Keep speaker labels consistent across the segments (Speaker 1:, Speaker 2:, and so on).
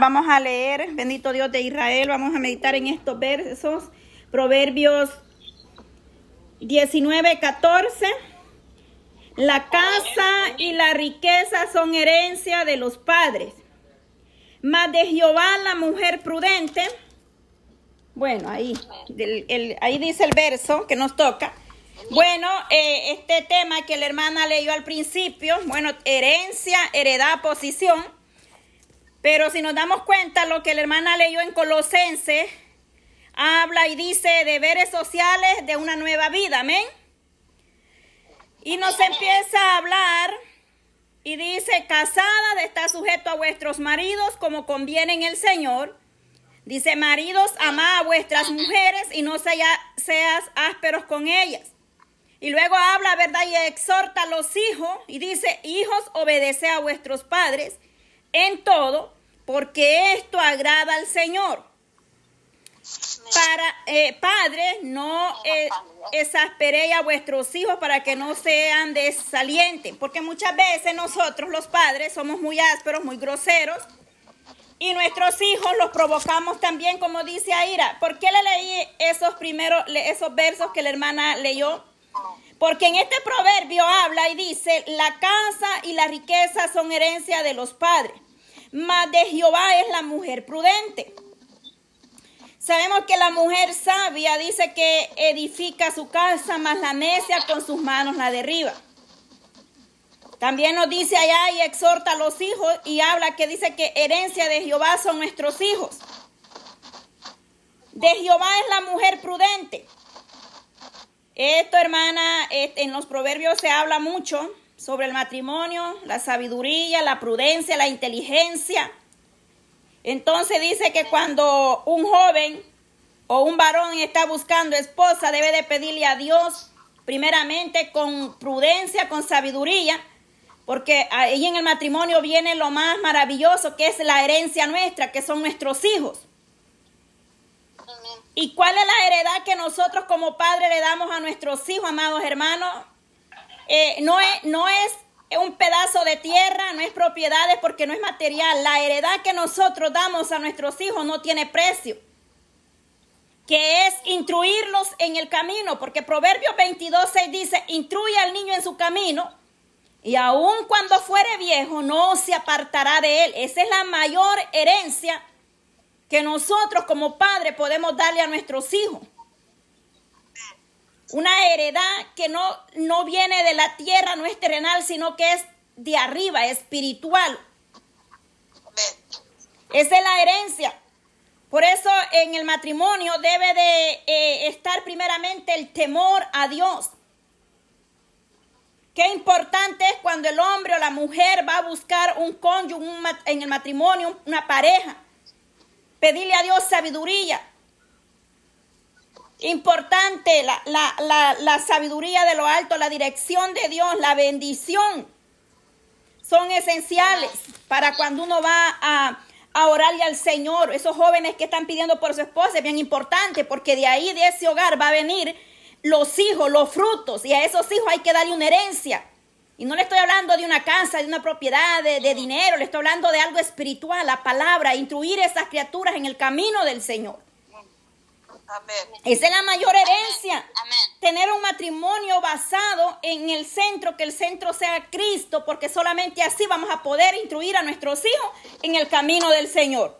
Speaker 1: Vamos a leer, bendito Dios de Israel, vamos a meditar en estos versos, Proverbios 19, 14. La casa y la riqueza son herencia de los padres, mas de Jehová la mujer prudente. Bueno, ahí, ahí dice el verso que nos toca. Bueno, eh, este tema que la hermana leyó al principio, bueno, herencia, heredad, posición. Pero si nos damos cuenta, lo que la hermana leyó en Colosense habla y dice deberes sociales de una nueva vida, amén. Y nos empieza a hablar y dice, casada de estar sujeto a vuestros maridos como conviene en el Señor. Dice, maridos, ama a vuestras mujeres y no seas ásperos con ellas. Y luego habla, ¿verdad? Y exhorta a los hijos y dice, hijos, obedece a vuestros padres en todo, porque esto agrada al Señor. Para eh, padres, no eh, exasperéis a vuestros hijos para que no sean desalientes, porque muchas veces nosotros los padres somos muy ásperos, muy groseros, y nuestros hijos los provocamos también, como dice Aira. ¿Por qué le leí esos primeros, esos versos que la hermana leyó? Porque en este proverbio habla y dice, la casa y la riqueza son herencia de los padres, mas de Jehová es la mujer prudente. Sabemos que la mujer sabia dice que edifica su casa, mas la necia con sus manos la derriba. También nos dice allá y exhorta a los hijos y habla que dice que herencia de Jehová son nuestros hijos. De Jehová es la mujer prudente. Esto, hermana, en los proverbios se habla mucho sobre el matrimonio, la sabiduría, la prudencia, la inteligencia. Entonces dice que cuando un joven o un varón está buscando esposa, debe de pedirle a Dios primeramente con prudencia, con sabiduría, porque ahí en el matrimonio viene lo más maravilloso que es la herencia nuestra, que son nuestros hijos. ¿Y cuál es la heredad que nosotros como padres le damos a nuestros hijos, amados hermanos? Eh, no, es, no es un pedazo de tierra, no es propiedades porque no es material. La heredad que nosotros damos a nuestros hijos no tiene precio. Que es instruirlos en el camino, porque Proverbios 22, 6 dice, instruye al niño en su camino y aun cuando fuere viejo no se apartará de él. Esa es la mayor herencia que nosotros como padres podemos darle a nuestros hijos. Una heredad que no, no viene de la tierra, no es terrenal, sino que es de arriba, espiritual. Esa es la herencia. Por eso en el matrimonio debe de eh, estar primeramente el temor a Dios. Qué importante es cuando el hombre o la mujer va a buscar un cónyuge en el matrimonio, una pareja Pedirle a Dios sabiduría. Importante la, sabiduría de lo alto, la dirección de Dios, la bendición. Son esenciales para cuando uno va a, a orarle al Señor. Esos jóvenes que están pidiendo por su esposa es bien importante porque de ahí, de ese hogar, va a venir los hijos, los frutos. Y a esos hijos hay que darle una herencia. Y no le estoy hablando de una casa, de una propiedad, de, dinero, le estoy hablando de algo espiritual, la palabra, instruir a esas criaturas en el camino del Señor. Esa es la mayor herencia. Tener un matrimonio basado en el centro, que el centro sea Cristo, porque solamente así vamos a poder instruir a nuestros hijos en el camino del Señor.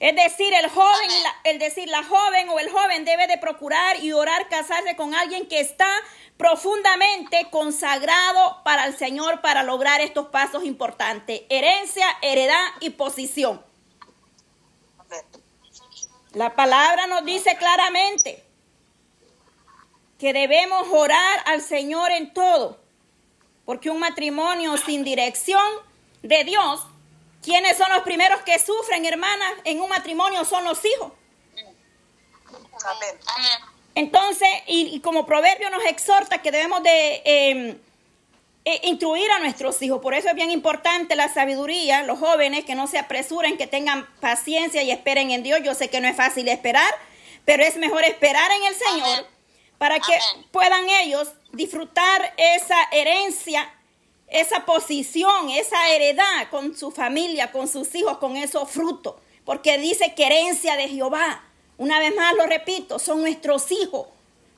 Speaker 1: Es decir, el joven, el decir la joven o el joven debe de procurar y orar casarse con alguien que está profundamente consagrado para el Señor para lograr estos pasos importantes. Herencia, heredad y posición. La palabra nos dice claramente que debemos orar al Señor en todo, porque un matrimonio sin dirección de Dios ¿Quiénes son los primeros que sufren, hermanas, en un matrimonio? Son los hijos. Entonces, y, como proverbio nos exhorta que debemos de em, e, instruir a nuestros hijos. Por eso es bien importante la sabiduría, los jóvenes que no se apresuren, que tengan paciencia y esperen en Dios. Yo sé que no es fácil esperar, pero es mejor esperar en el Señor para que puedan ellos disfrutar esa herencia esa posición, esa heredad con su familia, con sus hijos, con esos frutos. Porque dice que herencia de Jehová. Una vez más lo repito, son nuestros hijos.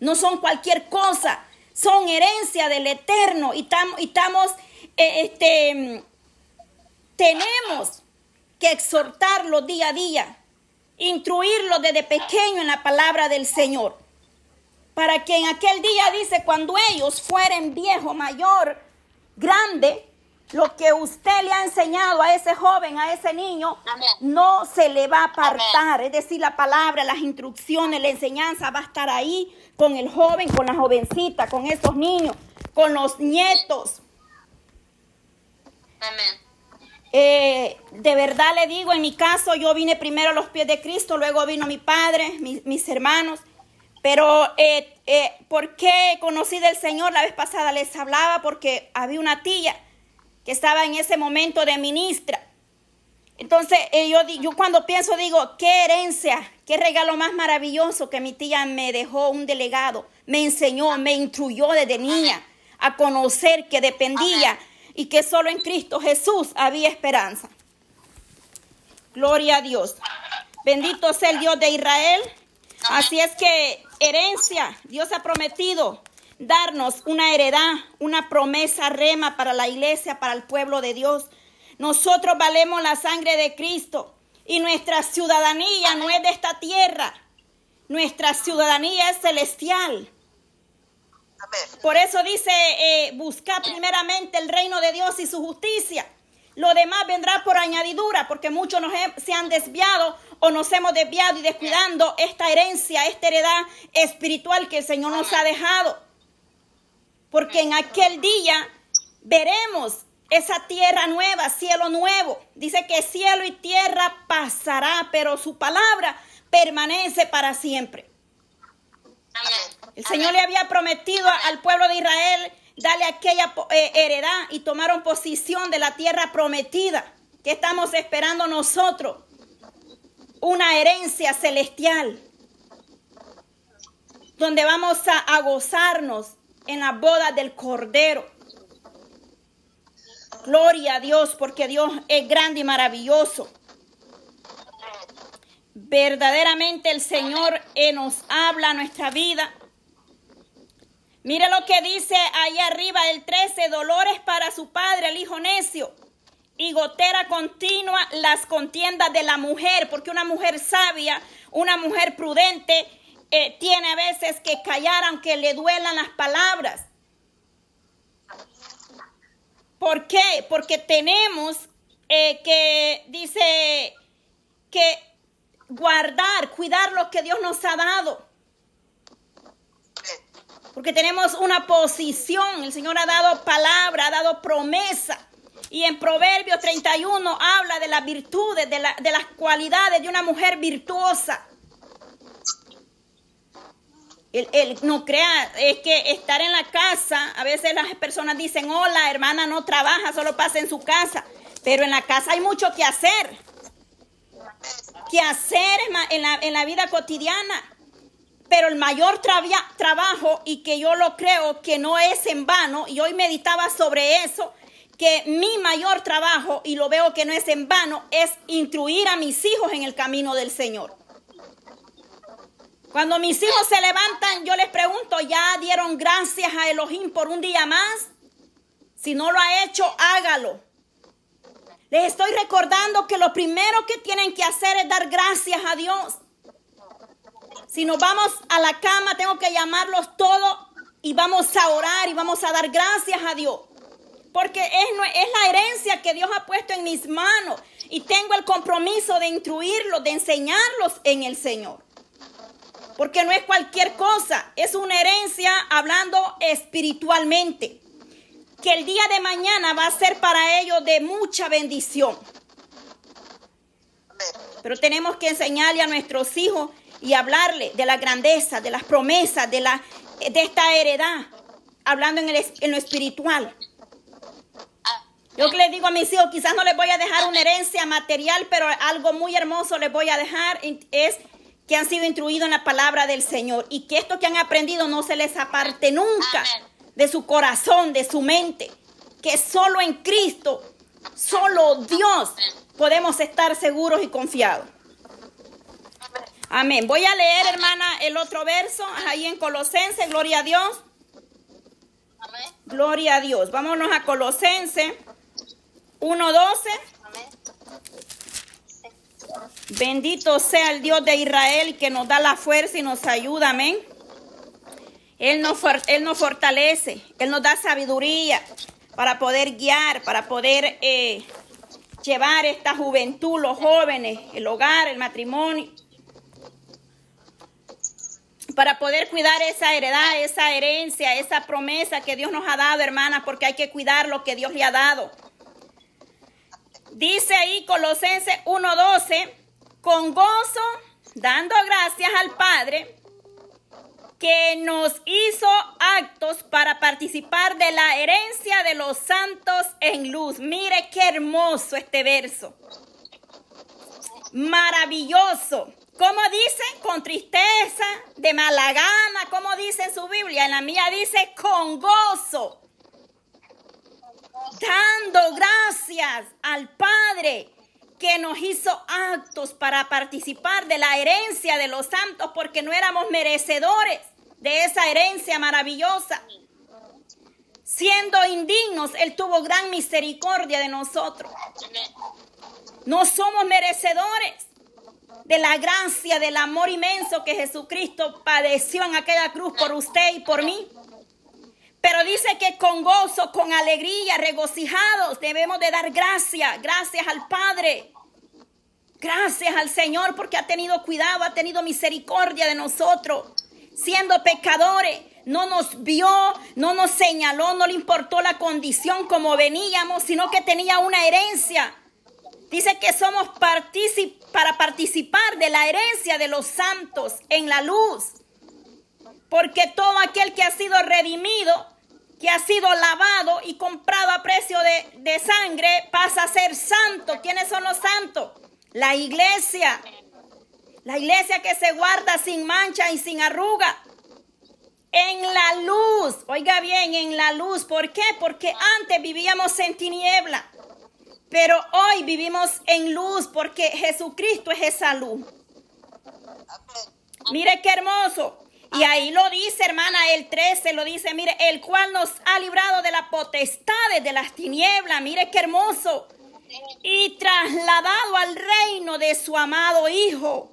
Speaker 1: No son cualquier cosa. Son herencia del Eterno. Y, estamos, eh, este, tenemos que exhortarlos día a día. Instruirlos desde pequeño en la palabra del Señor. Para que en aquel día, dice, cuando ellos fueren viejo, mayor, grande, lo que usted le ha enseñado a ese joven, a ese niño, no se le va a apartar. Es decir, la palabra, las instrucciones, la enseñanza va a estar ahí con el joven, con la jovencita, con esos niños, con los nietos. Amén. Eh, de verdad le digo, en mi caso yo vine primero a los pies de Cristo, luego vino mi padre, mis hermanos. Pero, eh, eh, ¿por qué conocí del Señor? La vez pasada les hablaba porque había una tía que estaba en ese momento de ministra. Entonces, eh, yo, yo cuando pienso, digo, qué herencia, qué regalo más maravilloso que mi tía me dejó un delegado, me enseñó, me instruyó desde niña a conocer que dependía y que solo en Cristo Jesús había esperanza. Gloria a Dios. Bendito sea el Dios de Israel. Así es que herencia, Dios ha prometido darnos una heredad, una promesa rema para la iglesia, para el pueblo de Dios. Nosotros valemos la sangre de Cristo y nuestra ciudadanía no es de esta tierra, nuestra ciudadanía es celestial. Por eso dice, eh, buscar primeramente el reino de Dios y su justicia. Lo demás vendrá por añadidura, porque muchos nos se han desviado o nos hemos desviado y descuidando esta herencia, esta heredad espiritual que el Señor nos ha dejado. Porque en aquel día veremos esa tierra nueva, cielo nuevo. Dice que cielo y tierra pasará, pero su palabra permanece para siempre. El Señor le había prometido al pueblo de Israel darle aquella eh, heredad y tomaron posición de la tierra prometida. que estamos esperando nosotros? Una herencia celestial, donde vamos a, gozarnos en la boda del Cordero. Gloria a Dios, porque Dios es grande y maravilloso. Verdaderamente el Señor eh, nos habla nuestra vida Mire lo que dice ahí arriba el 13, dolores para su padre, el hijo necio, y gotera continua las contiendas de la mujer, porque una mujer sabia, una mujer prudente, eh, tiene a veces que callar aunque le duelan las palabras. ¿Por qué? Porque tenemos eh, que, dice, que guardar, cuidar lo que Dios nos ha dado. Porque tenemos una posición. El Señor ha dado palabra, ha dado promesa. Y en Proverbios 31 habla de las virtudes, de, de las cualidades de una mujer virtuosa. El, no crea, es que estar en la casa, a veces las personas dicen, hola, hermana no trabaja, solo pasa en su casa. Pero en la casa hay mucho que hacer. Que hacer en la, en la vida cotidiana. Pero el mayor trabajo, y que yo lo creo que no es en vano, y hoy meditaba sobre eso, que mi mayor trabajo, y lo veo que no es en vano, es instruir a mis hijos en el camino del Señor. Cuando mis hijos se levantan, yo les pregunto, ¿ya dieron gracias a Elohim por un día más? Si no lo ha hecho, hágalo. Les estoy recordando que lo primero que tienen que hacer es dar gracias a Dios. Si nos vamos a la cama, tengo que llamarlos todos y vamos a orar y vamos a dar gracias a Dios. Porque es, es la herencia que Dios ha puesto en mis manos y tengo el compromiso de instruirlos, de enseñarlos en el Señor. Porque no es cualquier cosa, es una herencia hablando espiritualmente. Que el día de mañana va a ser para ellos de mucha bendición. Pero tenemos que enseñarle a nuestros hijos y hablarle de la grandeza, de las promesas, de, la, de esta heredad, hablando en, el, en lo espiritual. Yo que les digo a mis hijos, quizás no les voy a dejar una herencia material, pero algo muy hermoso les voy a dejar es que han sido instruidos en la palabra del Señor y que esto que han aprendido no se les aparte nunca de su corazón, de su mente. que solo en Cristo, solo Dios podemos estar seguros y confiados. Amén. Voy a leer, hermana, el otro verso ahí en Colosense. Gloria a Dios. Gloria a Dios. Vámonos a Colosense 1.12. Bendito sea el Dios de Israel que nos da la fuerza y nos ayuda. Amén. Él nos, él nos fortalece. Él nos da sabiduría para poder guiar, para poder eh, llevar esta juventud, los jóvenes, el hogar, el matrimonio para poder cuidar esa heredad, esa herencia, esa promesa que Dios nos ha dado, hermanas, porque hay que cuidar lo que Dios le ha dado. Dice ahí Colosenses 1:12, con gozo, dando gracias al Padre, que nos hizo actos para participar de la herencia de los santos en luz. Mire qué hermoso este verso. Maravilloso. ¿Cómo dice? Con tristeza, de mala gana. ¿Cómo dice en su Biblia? En la mía dice con gozo. Dando gracias al Padre que nos hizo actos para participar de la herencia de los santos porque no éramos merecedores de esa herencia maravillosa. Siendo indignos, Él tuvo gran misericordia de nosotros. No somos merecedores de la gracia, del amor inmenso que Jesucristo padeció en aquella cruz por usted y por mí. Pero dice que con gozo, con alegría, regocijados, debemos de dar gracias, gracias al Padre. Gracias al Señor porque ha tenido cuidado, ha tenido misericordia de nosotros. Siendo pecadores, no nos vio, no nos señaló, no le importó la condición como veníamos, sino que tenía una herencia Dice que somos para participar de la herencia de los santos en la luz. Porque todo aquel que ha sido redimido, que ha sido lavado y comprado a precio de, de ssangre, pasa a ser santo. ¿Quiénes son los santos? La iglesia. La iglesia que se guarda sin mancha y sin arruga. En la luz. Oiga bien, en la luz. ¿Por qué? Porque antes vivíamos en tiniebla. Pero hoy vivimos en luz porque Jesucristo es esa luz. Mire qué hermoso. Y ahí lo dice, hermana, el 13 lo dice, mire, el cual nos ha librado de la potestad de las tinieblas. Mire qué hermoso. Y trasladado al reino de su amado Hijo,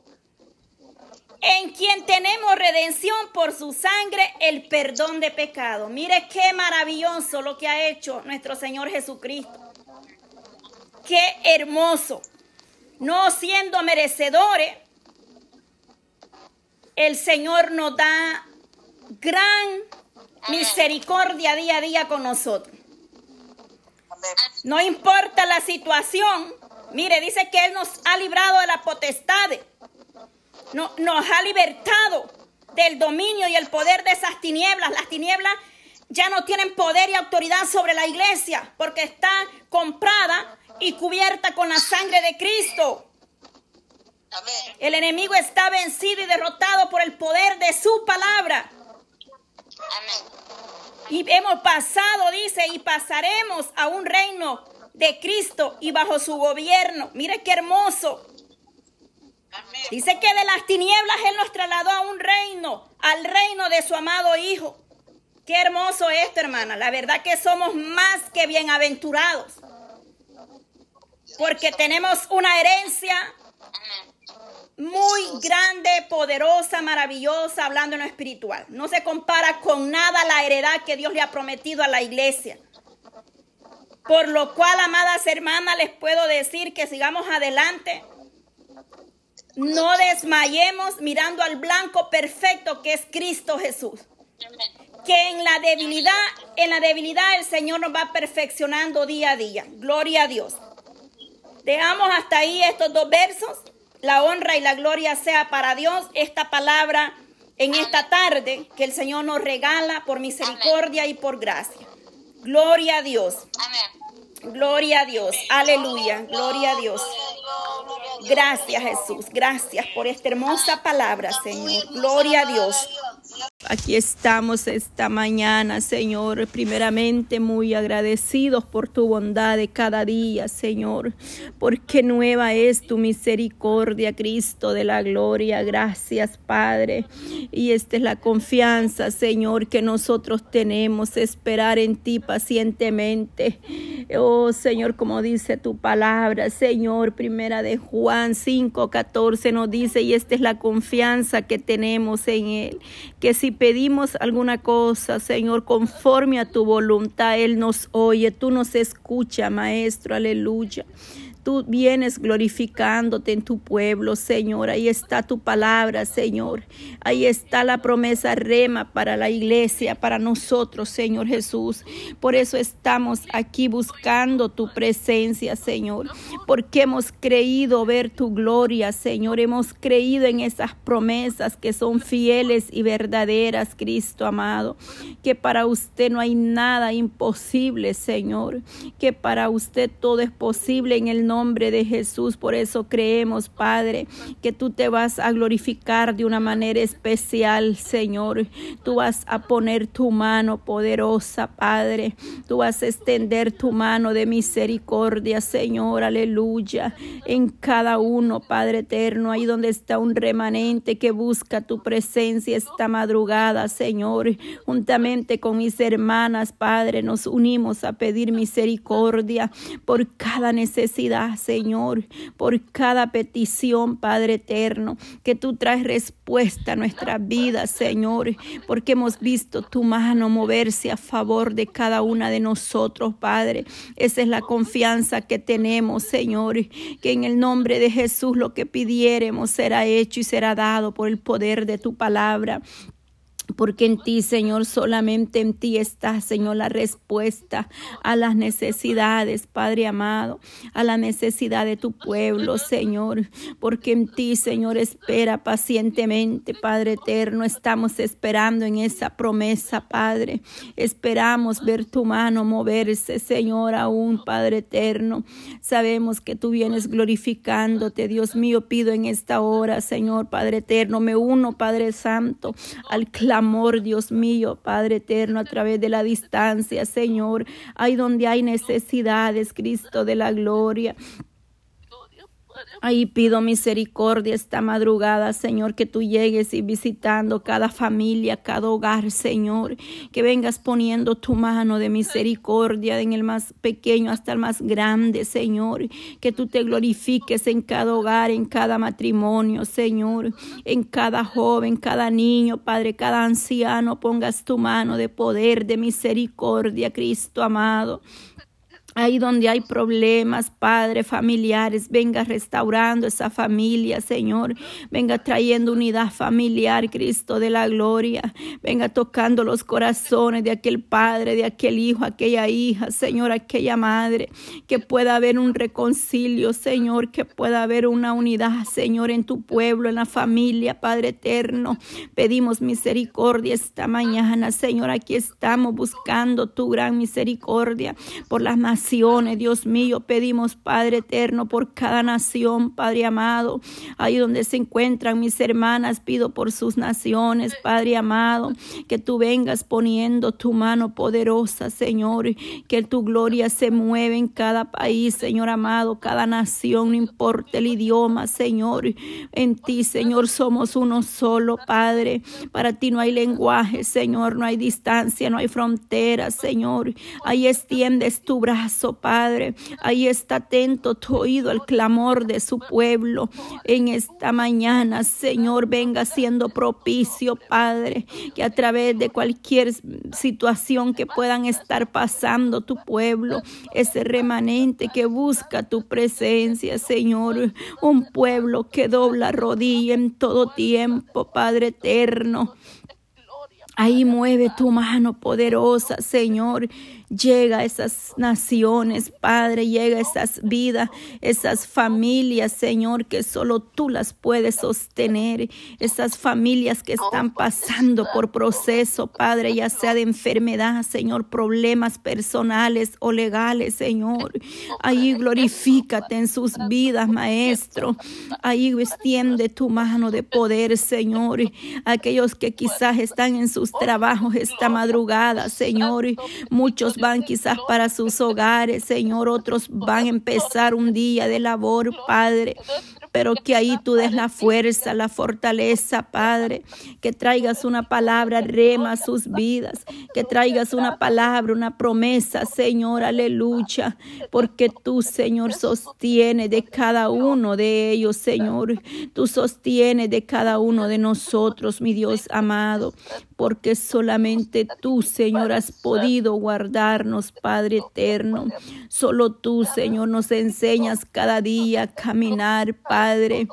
Speaker 1: en quien tenemos redención por su sangre, el perdón de pecado. Mire qué maravilloso lo que ha hecho nuestro Señor Jesucristo. Qué hermoso. No siendo merecedores, el Señor nos da gran misericordia día a día con nosotros. No importa la situación. Mire, dice que Él nos ha librado de la potestad. No, nos ha libertado del dominio y el poder de esas tinieblas. Las tinieblas ya no tienen poder y autoridad sobre la iglesia porque está comprada y cubierta con la sangre de Cristo. El enemigo está vencido y derrotado por el poder de su palabra. Y hemos pasado, dice, y pasaremos a un reino de Cristo y bajo su gobierno. Mire qué hermoso. Dice que de las tinieblas Él nos trasladó a un reino, al reino de su amado Hijo. Qué hermoso esto, hermana. La verdad que somos más que bienaventurados porque tenemos una herencia muy grande, poderosa, maravillosa, hablando en lo espiritual. No se compara con nada la heredad que Dios le ha prometido a la iglesia. Por lo cual, amadas hermanas, les puedo decir que sigamos adelante. No desmayemos mirando al blanco perfecto que es Cristo Jesús. Que en la debilidad, en la debilidad el Señor nos va perfeccionando día a día. Gloria a Dios. Dejamos hasta ahí estos dos versos. La honra y la gloria sea para Dios. Esta palabra en esta tarde que el Señor nos regala por misericordia y por gracia. Gloria a Dios. Gloria a Dios. Aleluya. Gloria a Dios. Gracias Jesús. Gracias por esta hermosa palabra, Señor. Gloria a Dios. Aquí estamos esta mañana, Señor, primeramente muy agradecidos por tu bondad de cada día, Señor, porque nueva es tu misericordia, Cristo de la gloria. Gracias, Padre. Y esta es la confianza, Señor, que nosotros tenemos, esperar en ti pacientemente. Oh, Señor, como dice tu palabra, Señor, primera de Juan 5, 14 nos dice, y esta es la confianza que tenemos en Él, que si pedimos alguna cosa, Señor, conforme a tu voluntad, Él nos oye, tú nos escucha, Maestro, aleluya tú vienes glorificándote en tu pueblo, Señor. Ahí está tu palabra, Señor. Ahí está la promesa rema para la iglesia, para nosotros, Señor Jesús. Por eso estamos aquí buscando tu presencia, Señor. Porque hemos creído ver tu gloria, Señor. Hemos creído en esas promesas que son fieles y verdaderas, Cristo amado. Que para usted no hay nada imposible, Señor. Que para usted todo es posible en el nombre nombre de Jesús. Por eso creemos, Padre, que tú te vas a glorificar de una manera especial, Señor. Tú vas a poner tu mano poderosa, Padre. Tú vas a extender tu mano de misericordia, Señor. Aleluya. En cada uno, Padre eterno, ahí donde está un remanente que busca tu presencia esta madrugada, Señor. Juntamente con mis hermanas, Padre, nos unimos a pedir misericordia por cada necesidad Señor, por cada petición, Padre eterno, que tú traes respuesta a nuestra vida, Señor, porque hemos visto tu mano moverse a favor de cada una de nosotros, Padre. Esa es la confianza que tenemos, Señor, que en el nombre de Jesús lo que pidiéremos será hecho y será dado por el poder de tu palabra porque en ti, Señor, solamente en ti está, Señor, la respuesta a las necesidades, Padre amado, a la necesidad de tu pueblo, Señor, porque en ti, Señor, espera pacientemente, Padre eterno, estamos esperando en esa promesa, Padre, esperamos ver tu mano moverse, Señor, aún, Padre eterno, sabemos que tú vienes glorificándote, Dios mío, pido en esta hora, Señor, Padre eterno, me uno, Padre Santo, al clamor amor, Dios mío, Padre eterno, a través de la distancia, Señor, ahí donde hay necesidades, Cristo de la gloria. Ahí pido misericordia esta madrugada, Señor, que tú llegues y visitando cada familia, cada hogar, Señor, que vengas poniendo tu mano de misericordia en el más pequeño hasta el más grande, Señor, que tú te glorifiques en cada hogar, en cada matrimonio, Señor, en cada joven, cada niño, Padre, cada anciano, pongas tu mano de poder, de misericordia, Cristo amado. Ahí donde hay problemas, Padre, familiares, venga restaurando esa familia, Señor. Venga trayendo unidad familiar, Cristo de la gloria. Venga tocando los corazones de aquel padre, de aquel hijo, aquella hija, Señor, aquella madre. Que pueda haber un reconcilio, Señor. Que pueda haber una unidad, Señor, en tu pueblo, en la familia, Padre eterno. Pedimos misericordia esta mañana, Señor. Aquí estamos buscando tu gran misericordia por las más Dios mío, pedimos, Padre eterno, por cada nación, Padre amado, ahí donde se encuentran mis hermanas, pido por sus naciones, Padre amado, que tú vengas poniendo tu mano poderosa, Señor, que tu gloria se mueve en cada país, Señor amado, cada nación, no importa el idioma, Señor, en ti, Señor, somos uno solo, Padre, para ti no hay lenguaje, Señor, no hay distancia, no hay fronteras, Señor, ahí extiendes tu brazo Padre. Ahí está atento tu oído al clamor de su pueblo en esta mañana, Señor. Venga siendo propicio, Padre, que a través de cualquier situación que puedan estar pasando tu pueblo, ese remanente que busca tu presencia, Señor. Un pueblo que dobla rodilla en todo tiempo, Padre eterno. Ahí mueve tu mano poderosa, Señor. Llega a esas naciones, Padre, llega a esas vidas, esas familias, Señor, que solo tú las puedes sostener. Esas familias que están pasando por proceso, Padre, ya sea de enfermedad, Señor, problemas personales o legales, Señor. Ahí glorifícate en sus vidas, Maestro. Ahí extiende tu mano de poder, Señor. Aquellos que quizás están en sus trabajos esta madrugada, Señor. Muchos van quizás para sus hogares, Señor. Otros van a empezar un día de labor, Padre pero que ahí tú des la fuerza, la fortaleza, Padre, que traigas una palabra rema sus vidas, que traigas una palabra, una promesa, Señor, aleluya, porque tú, Señor, sostienes de cada uno de ellos, Señor, tú sostienes de cada uno de nosotros, mi Dios amado, porque solamente tú, Señor, has podido guardarnos, Padre eterno. Solo tú, Señor, nos enseñas cada día a caminar, Padre padre.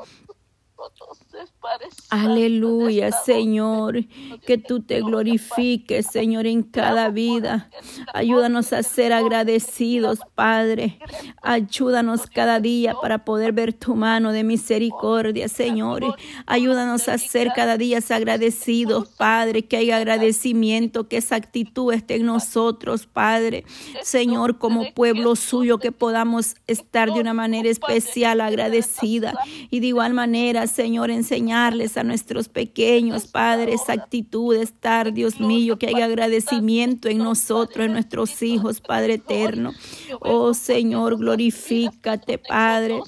Speaker 1: Aleluya, Señor, que tú te glorifiques, Señor, en cada vida. Ayúdanos a ser agradecidos, Padre. Ayúdanos cada día para poder ver tu mano de misericordia, Señor. Ayúdanos a ser cada día agradecidos, Padre, que haya agradecimiento, que esa actitud esté en nosotros, Padre. Señor, como pueblo suyo, que podamos estar de una manera especial agradecida. Y de igual manera, Señor, a nuestros pequeños, padres, actitud de estar, Dios mío, que haya agradecimiento en nosotros, en nuestros hijos, Padre eterno. Oh Señor, glorifícate, Padre.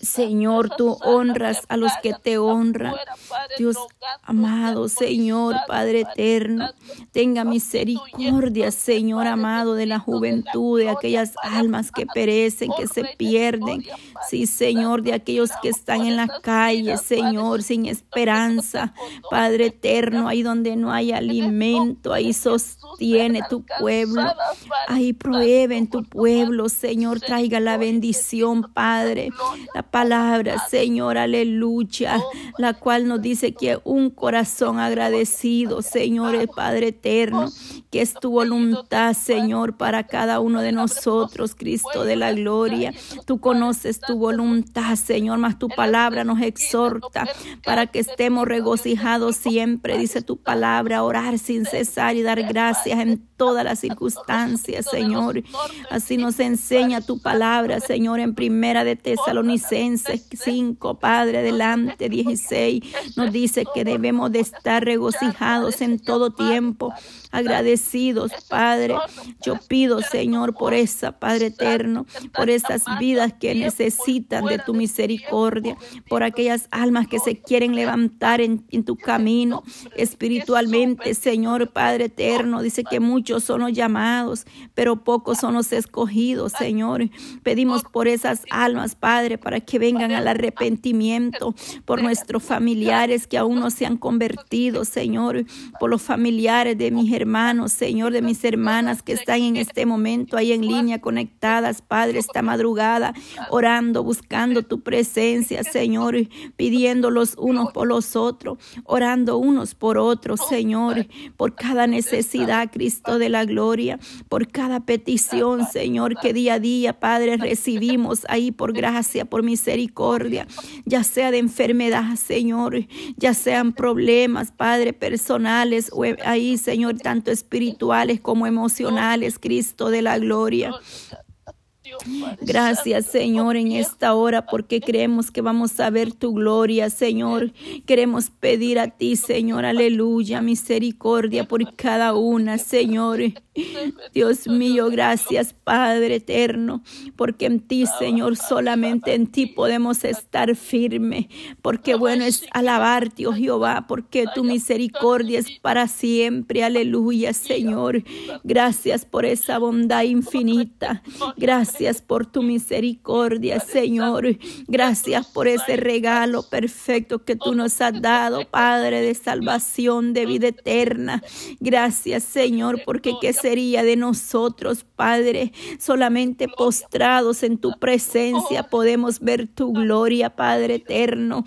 Speaker 1: Señor, tú honras a los que te honran. Dios amado, Señor, Padre eterno, tenga misericordia, Señor amado, de la juventud, de aquellas almas que perecen, que se pierden. Sí, Señor, de aquellos que están en la calle, Señor, sin esperanza. Padre eterno, ahí donde no hay alimento, ahí sostiene tu pueblo. Ahí pruebe en tu pueblo, Señor, traiga la bendición, Padre. La palabra, Señor, aleluya, la cual nos dice que un corazón agradecido, Señor, el Padre eterno, que es tu voluntad, Señor, para cada uno de nosotros, Cristo de la gloria. Tú conoces tu voluntad, Señor, mas tu palabra nos exhorta para que estemos regocijados siempre, dice tu palabra, orar sin cesar y dar gracias en todas las circunstancias, Señor. Así nos enseña tu palabra, Señor, en primera de Tesalonicenses 5, Padre, adelante 16, nos dice que debemos de estar regocijados en todo tiempo agradecidos, Padre. Yo pido, Señor, por esa, Padre eterno, por esas vidas que necesitan de tu misericordia, por aquellas almas que se quieren levantar en, tu camino espiritualmente, Señor, Padre eterno. Dice que muchos son los llamados, pero pocos son los escogidos, Señor. Pedimos por esas almas, Padre, para que vengan al arrepentimiento, por nuestros familiares que aún no se han convertido, Señor, por los familiares de mi hermanos, Señor, de mis hermanas que están en este momento ahí en línea conectadas, Padre, esta madrugada, orando, buscando tu presencia, Señor, pidiendo los unos por los otros, orando unos por otros, Señor, por cada necesidad, Cristo de la gloria, por cada petición, Señor, que día a día, Padre, recibimos ahí por gracia, por misericordia, ya sea de enfermedad, Señor, ya sean problemas, Padre, personales o ahí, Señor, tanto espirituales como emocionales, Cristo de la gloria. Gracias, Señor, en esta hora, porque creemos que vamos a ver tu gloria, Señor. Queremos pedir a ti, Señor, aleluya, misericordia por cada una, Señor. Dios mío, gracias, Padre eterno, porque en ti, Señor, solamente en ti podemos estar firme, porque bueno es alabarte, oh Jehová, porque tu misericordia es para siempre, aleluya, Señor. Gracias por esa bondad infinita. Gracias por tu misericordia, Señor. Gracias por ese regalo perfecto que tú nos has dado, Padre de salvación, de vida eterna. Gracias, Señor, porque qué sería de nosotros, Padre, solamente postrados en tu presencia podemos ver tu gloria, Padre eterno.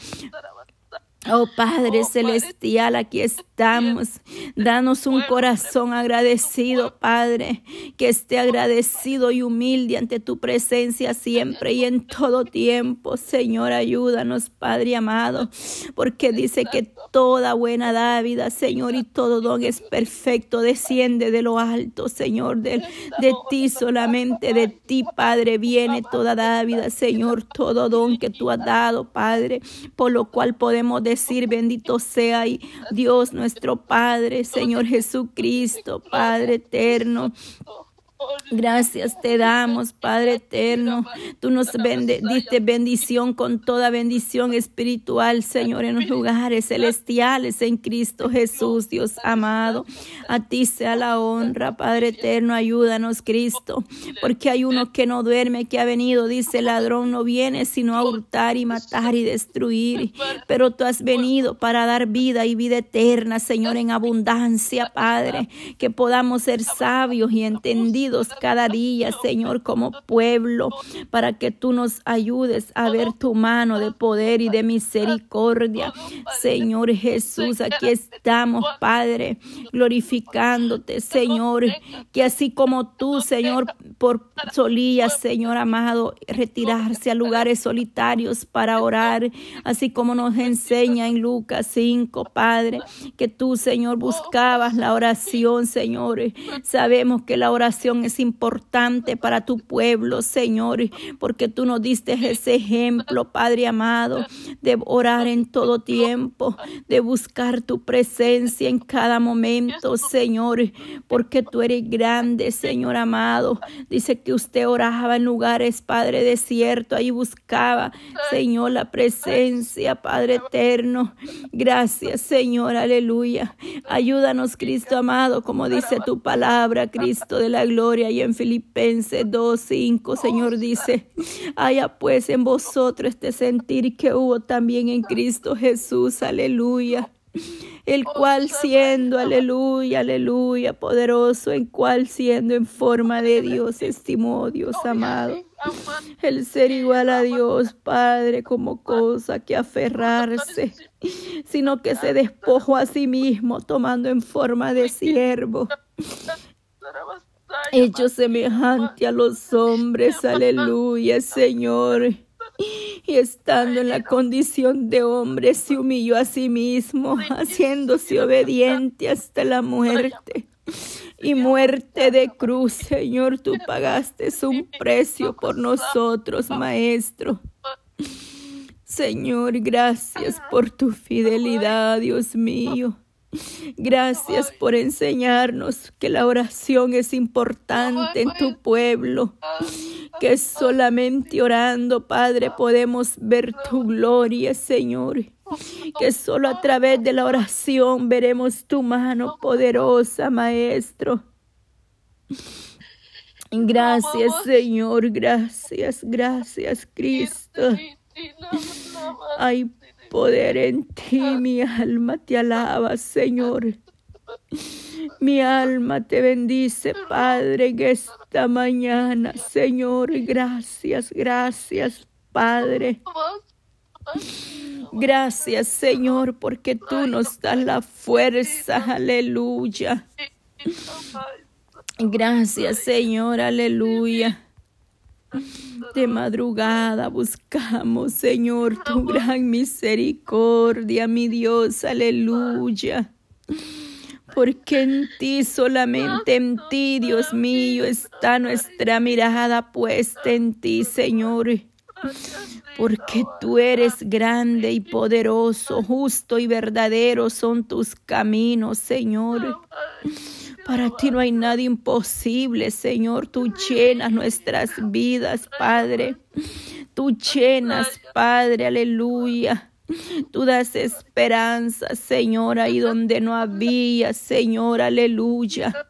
Speaker 1: Oh Padre Celestial, aquí estamos. Danos un corazón agradecido, Padre, que esté agradecido y humilde ante tu presencia siempre y en todo tiempo. Señor, ayúdanos, Padre amado, porque dice que toda buena dávida, Señor, y todo don es perfecto, desciende de lo alto, Señor, de, de ti solamente, de ti, Padre, viene toda dávida, Señor, todo don que tú has dado, Padre, por lo cual podemos decir, bendito sea Dios nuestro Padre, Señor Jesucristo, Padre eterno. Gracias te damos, Padre eterno. Tú nos diste bendición con toda bendición espiritual, Señor, en los lugares celestiales en Cristo Jesús, Dios amado. A ti sea la honra, Padre eterno. Ayúdanos, Cristo, porque hay uno que no duerme, que ha venido, dice el ladrón, no viene sino a hurtar y matar y destruir. Pero tú has venido para dar vida y vida eterna, Señor, en abundancia, Padre, que podamos ser sabios y entendidos cada día, Señor, como pueblo, para que tú nos ayudes a ver tu mano de poder y de misericordia. Señor Jesús, aquí estamos, Padre, glorificándote, Señor, que así como tú, Señor, por solías, Señor amado, retirarse a lugares solitarios para orar, así como nos enseña en Lucas 5, Padre, que tú, Señor, buscabas la oración, Señor. Sabemos que la oración es importante para tu pueblo, Señor, porque tú nos diste ese ejemplo, Padre amado, de orar en todo tiempo, de buscar tu presencia en cada momento, Señor, porque tú eres grande, Señor amado. Dice que usted oraba en lugares, Padre desierto, ahí buscaba, Señor, la presencia, Padre eterno. Gracias, Señor, aleluya. Ayúdanos, Cristo amado, como dice tu palabra, Cristo de la gloria y en Filipenses 2.5, Señor dice, haya pues en vosotros este sentir que hubo también en Cristo Jesús, aleluya. El cual siendo, aleluya, aleluya, poderoso, en cual siendo en forma de Dios, estimó Dios amado. El ser igual a Dios, Padre, como cosa que aferrarse, sino que se despojó a sí mismo, tomando en forma de siervo hecho semejante a los hombres, aleluya, Señor. Y estando en la condición de hombre, se humilló a sí mismo, haciéndose obediente hasta la muerte. Y muerte de cruz, Señor, tú pagaste un precio por nosotros, Maestro. Señor, gracias por tu fidelidad, Dios mío. Gracias por enseñarnos que la oración es importante en tu pueblo, que solamente orando, Padre, podemos ver tu gloria, Señor. Que solo a través de la oración veremos tu mano poderosa, Maestro. Gracias, Señor, gracias, gracias, Cristo. Ay, poder en ti, mi alma te alaba, Señor. Mi alma te bendice, Padre, en esta mañana, Señor. Gracias, gracias, Padre. Gracias, Señor, porque tú nos das la fuerza, aleluya. Gracias, Señor, aleluya. De madrugada buscamos, Señor, tu gran misericordia, mi Dios, aleluya. Porque en ti, solamente en ti, Dios mío, está nuestra mirada puesta en ti, Señor. Porque tú eres grande y poderoso, justo y verdadero son tus caminos, Señor. Para ti no hay nada imposible, Señor. Tú llenas nuestras vidas, Padre. Tú llenas, Padre, aleluya. Tú das esperanza, Señor, ahí donde no había, Señor, aleluya.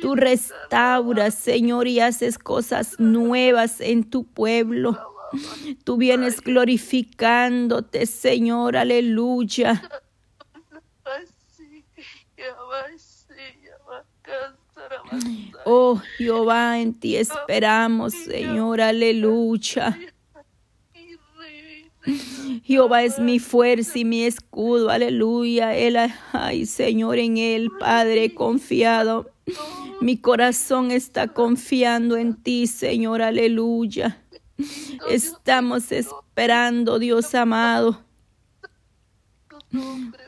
Speaker 1: Tú restauras, Señor, y haces cosas nuevas en tu pueblo. Tú vienes glorificándote, Señor, aleluya. Oh Jehová, en ti esperamos, Señor, aleluya. Jehová es mi fuerza y mi escudo, aleluya. Él, ay Señor, en Él, Padre, confiado. Mi corazón está confiando en ti, Señor, aleluya. Estamos esperando, Dios amado.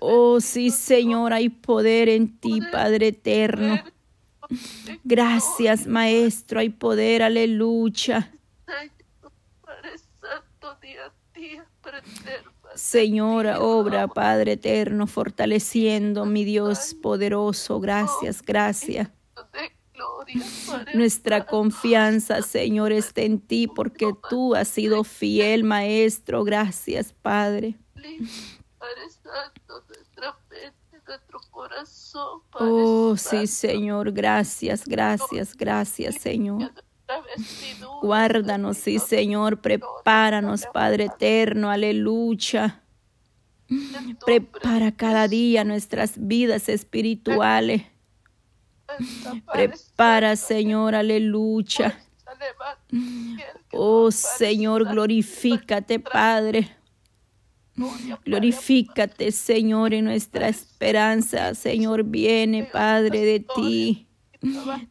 Speaker 1: Oh, sí, Señor, hay poder en ti, Padre eterno. Gracias, Maestro, hay poder, aleluya. Señora, obra, Padre eterno, fortaleciendo, mi Dios poderoso. Gracias, gracias. Nuestra confianza, Señor, está en ti porque tú has sido fiel, Maestro. Gracias, Padre. Oh, sí, Señor, gracias, gracias, gracias, Señor. Guárdanos, sí, Señor, prepáranos, Padre eterno, aleluya. Prepara cada día nuestras vidas espirituales. Prepara, Señor, aleluya. Oh, Señor, glorifícate, Padre. Glorifícate, Señor, en nuestra esperanza. Señor, viene, Padre, de ti.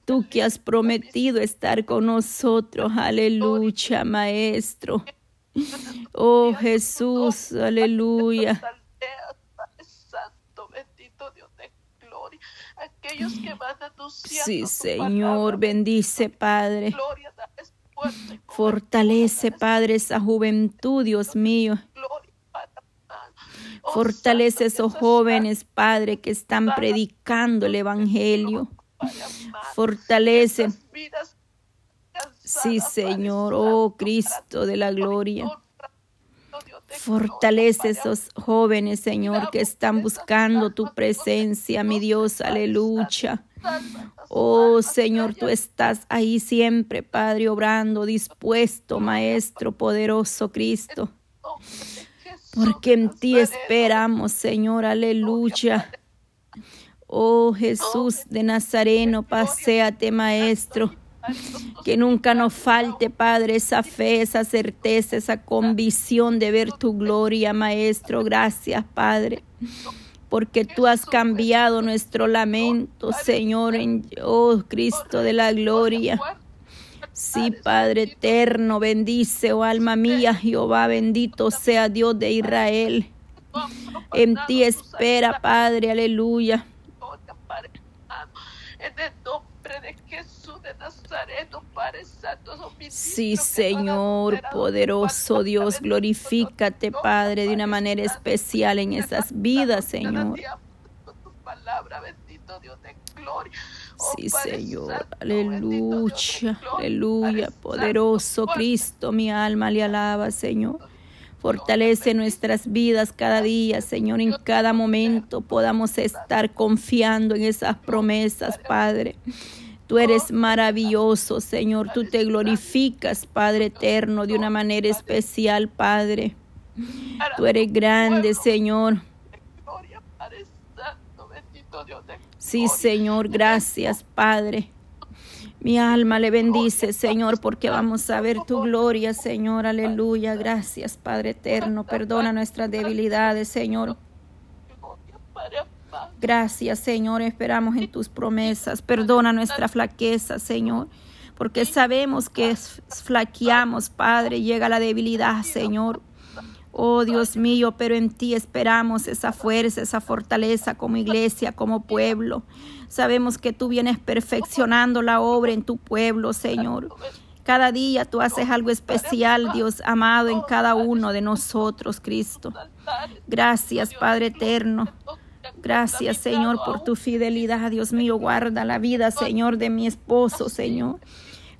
Speaker 1: Tú que has prometido estar con nosotros. Aleluya, Maestro. Oh Jesús, aleluya. Sí, Señor, bendice, Padre. Fortalece, Padre, esa juventud, Dios mío. Fortalece esos jóvenes, Padre, que están predicando el Evangelio. Fortalece. Sí, Señor, oh Cristo de la gloria. Fortalece esos jóvenes, Señor, que están buscando tu presencia, mi Dios, aleluya. Oh Señor, tú estás ahí siempre, Padre, obrando, dispuesto, Maestro poderoso Cristo. Porque en ti esperamos, Señor, aleluya. Oh Jesús de Nazareno, paséate, Maestro. Que nunca nos falte, Padre, esa fe, esa certeza, esa convicción de ver tu gloria, Maestro. Gracias, Padre, porque tú has cambiado nuestro lamento, Señor, en oh Cristo de la gloria. Sí, Padre eterno, bendice, oh alma mía, Jehová, bendito sea Dios de Israel. En ti espera, Padre, aleluya. En el nombre de Jesús de Nazaret, Padre Santo, Sí, Señor, poderoso Dios, glorifícate, Padre, de una manera especial en esas vidas, Señor. Sí, Señor, aleluya, aleluya, poderoso Cristo, mi alma le alaba, Señor. Fortalece nuestras vidas cada día, Señor, en cada momento podamos estar confiando en esas promesas, Padre. Tú eres maravilloso, Señor. Tú te glorificas, Padre eterno, de una manera especial, Padre. Tú eres grande, Señor. Sí, Señor, gracias, Padre. Mi alma le bendice, Señor, porque vamos a ver tu gloria, Señor. Aleluya. Gracias, Padre eterno. Perdona nuestras debilidades, Señor. Gracias, Señor. Esperamos en tus promesas. Perdona nuestra flaqueza, Señor. Porque sabemos que flaqueamos, Padre. Llega la debilidad, Señor. Oh Dios mío, pero en ti esperamos esa fuerza, esa fortaleza como iglesia, como pueblo. Sabemos que tú vienes perfeccionando la obra en tu pueblo, Señor. Cada día tú haces algo especial, Dios amado, en cada uno de nosotros, Cristo. Gracias, Padre eterno. Gracias, Señor, por tu fidelidad. Dios mío, guarda la vida, Señor, de mi esposo, Señor.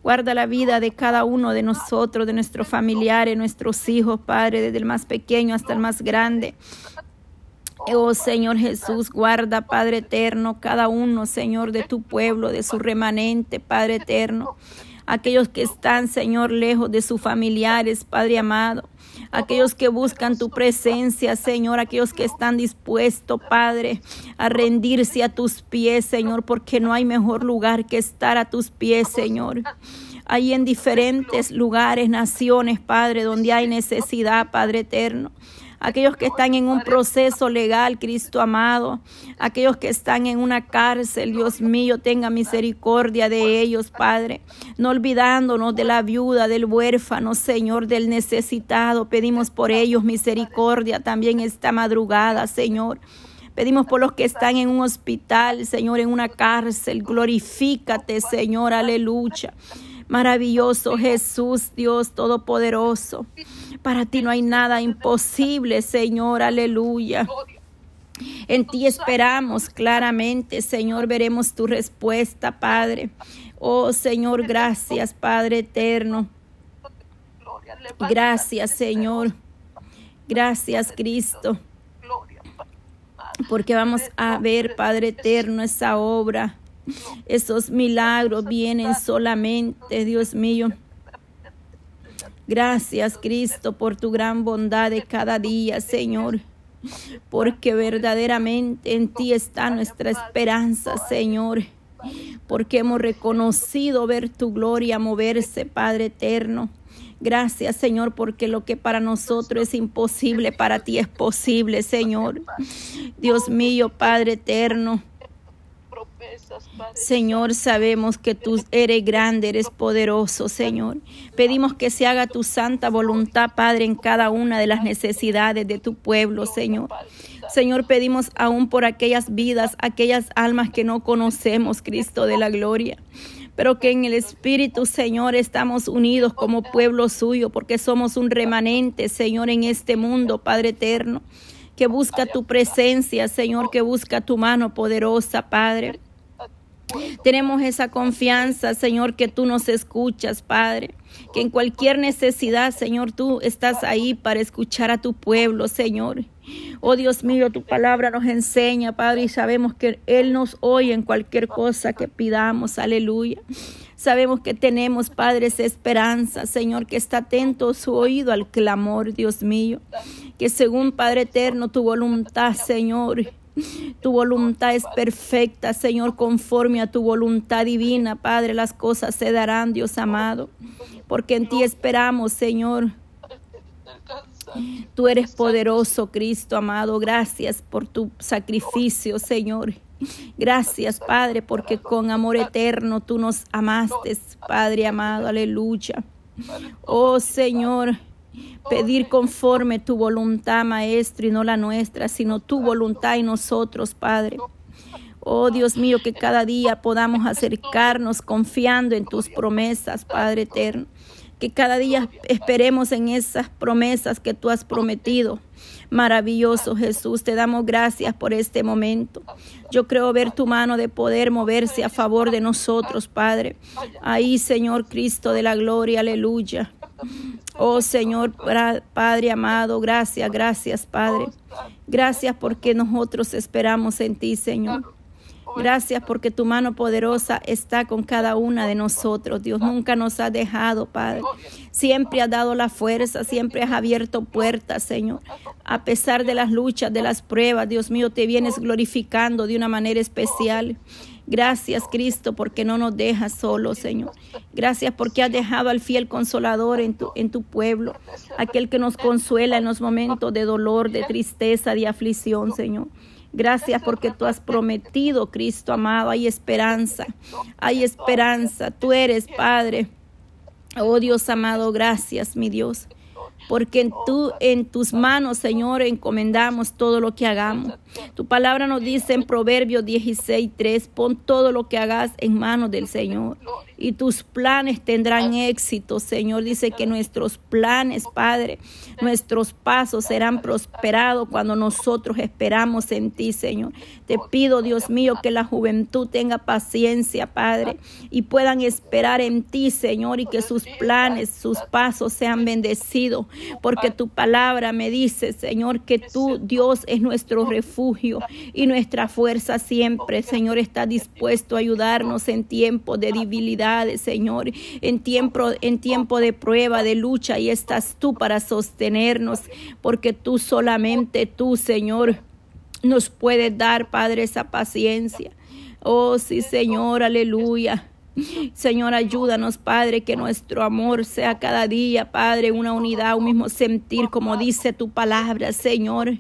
Speaker 1: Guarda la vida de cada uno de nosotros, de nuestros familiares, nuestros hijos, Padre, desde el más pequeño hasta el más grande. Oh Señor Jesús, guarda, Padre eterno, cada uno, Señor, de tu pueblo, de su remanente, Padre eterno. Aquellos que están, Señor, lejos de sus familiares, Padre amado aquellos que buscan tu presencia, Señor, aquellos que están dispuestos, Padre, a rendirse a tus pies, Señor, porque no hay mejor lugar que estar a tus pies, Señor. ahí en diferentes lugares, naciones, Padre, donde hay necesidad, Padre eterno aquellos que están en un proceso legal, Cristo amado, aquellos que están en una cárcel, Dios mío, tenga misericordia de ellos, Padre, no olvidándonos de la viuda, del huérfano, Señor, del necesitado, pedimos por ellos misericordia también esta madrugada, Señor. Pedimos por los que están en un hospital, Señor, en una cárcel. Glorifícate, Señor, aleluya. Maravilloso Jesús, Dios Todopoderoso. Para ti no hay nada imposible, Señor, aleluya. En ti esperamos claramente, Señor, veremos tu respuesta, Padre. Oh Señor, gracias, Padre eterno. Gracias, Señor. Gracias, Cristo porque vamos a ver, Padre eterno, esa obra. Esos milagros vienen solamente, Dios mío. Gracias, Cristo, por tu gran bondad de cada día, Señor. Porque verdaderamente en ti está nuestra esperanza, Señor. Porque hemos reconocido ver tu gloria moverse, Padre eterno. Gracias, Señor, porque lo que para nosotros es imposible, para ti es posible, Señor. Dios mío, Padre eterno. Señor, sabemos que tú eres grande, eres poderoso, Señor. Pedimos que se haga tu santa voluntad, Padre, en cada una de las necesidades de tu pueblo, Señor. Señor, pedimos aún por aquellas vidas, aquellas almas que no conocemos, Cristo de la gloria pero que en el Espíritu, Señor, estamos unidos como pueblo suyo, porque somos un remanente, Señor, en este mundo, Padre eterno, que busca tu presencia, Señor, que busca tu mano poderosa, Padre. Tenemos esa confianza, Señor, que tú nos escuchas, Padre. Que en cualquier necesidad, Señor, tú estás ahí para escuchar a tu pueblo, Señor. Oh Dios mío, tu palabra nos enseña, Padre, y sabemos que Él nos oye en cualquier cosa que pidamos. Aleluya. Sabemos que tenemos, Padre, esa esperanza, Señor, que está atento su oído al clamor, Dios mío. Que según, Padre eterno, tu voluntad, Señor, tu voluntad es perfecta, Señor, conforme a tu voluntad divina, Padre, las cosas se darán, Dios amado, porque en ti esperamos, Señor. Tú eres poderoso, Cristo amado. Gracias por tu sacrificio, Señor. Gracias, Padre, porque con amor eterno tú nos amaste, Padre amado. Aleluya. Oh, Señor pedir conforme tu voluntad, Maestro, y no la nuestra, sino tu voluntad y nosotros, Padre. Oh Dios mío, que cada día podamos acercarnos confiando en tus promesas, Padre eterno. Que cada día esperemos en esas promesas que tú has prometido. Maravilloso Jesús, te damos gracias por este momento. Yo creo ver tu mano de poder moverse a favor de nosotros, Padre. Ahí, Señor Cristo de la gloria, aleluya. Oh Señor, Padre amado, gracias, gracias Padre. Gracias porque nosotros esperamos en ti, Señor. Gracias porque tu mano poderosa está con cada una de nosotros. Dios nunca nos ha dejado, Padre. Siempre has dado la fuerza, siempre has abierto puertas, Señor. A pesar de las luchas, de las pruebas, Dios mío, te vienes glorificando de una manera especial. Gracias, Cristo, porque no nos dejas solos, Señor. Gracias porque has dejado al fiel consolador en tu, en tu pueblo, aquel que nos consuela en los momentos de dolor, de tristeza, de aflicción, Señor. Gracias porque tú has prometido, Cristo amado, hay esperanza, hay esperanza. Tú eres, Padre. Oh Dios amado, gracias, mi Dios porque en, en tus manos, Señor, encomendamos todo lo que hagamos. Tu palabra nos dice en Proverbios 16, 3, pon todo lo que hagas en manos del Señor y tus planes tendrán éxito, Señor. Dice que nuestros planes, Padre, nuestros pasos serán prosperados cuando nosotros esperamos en ti, Señor. Te pido, Dios mío, que la juventud tenga paciencia, Padre, y puedan esperar en ti, Señor, y que sus planes, sus pasos sean bendecidos, porque tu palabra me dice, Señor, que tú, Dios, es nuestro refugio y nuestra fuerza siempre, Señor, está dispuesto a ayudarnos en tiempos de debilidad Señor, en tiempo, en tiempo de prueba, de lucha, y estás tú para sostenernos, porque tú solamente tú, Señor, nos puedes dar, Padre, esa paciencia. Oh, sí, Señor, aleluya. Señor, ayúdanos, Padre, que nuestro amor sea cada día, Padre, una unidad, un mismo sentir, como dice tu palabra, Señor.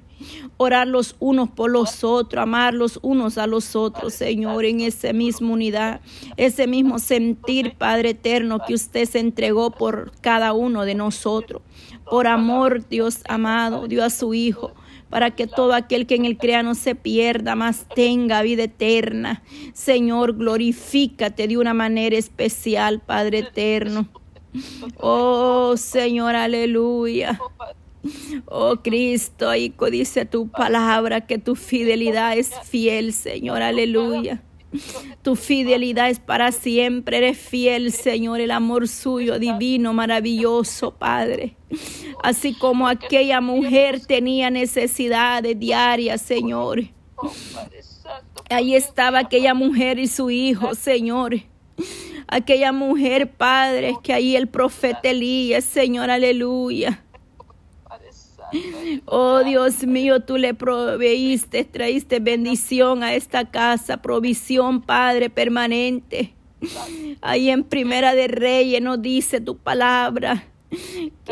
Speaker 1: Orar los unos por los otros, amar los unos a los otros, Señor, en esa misma unidad, ese mismo sentir, Padre eterno, que usted se entregó por cada uno de nosotros. Por amor, Dios amado, dio a su Hijo para que todo aquel que en él crea no se pierda, más tenga vida eterna. Señor, glorifícate de una manera especial, Padre eterno. Oh Señor, aleluya. Oh Cristo, ahí dice tu palabra que tu fidelidad es fiel, Señor, aleluya. Tu fidelidad es para siempre. Eres fiel, Señor. El amor suyo, divino, maravilloso, Padre. Así como aquella mujer tenía necesidades diarias, Señor. Ahí estaba aquella mujer y su hijo, Señor. Aquella mujer, Padre, que ahí el profeta Elías, Señor, aleluya Oh Dios mío, tú le proveíste, traíste bendición a esta casa, provisión, Padre, permanente. Ahí en Primera de Reyes nos dice tu palabra.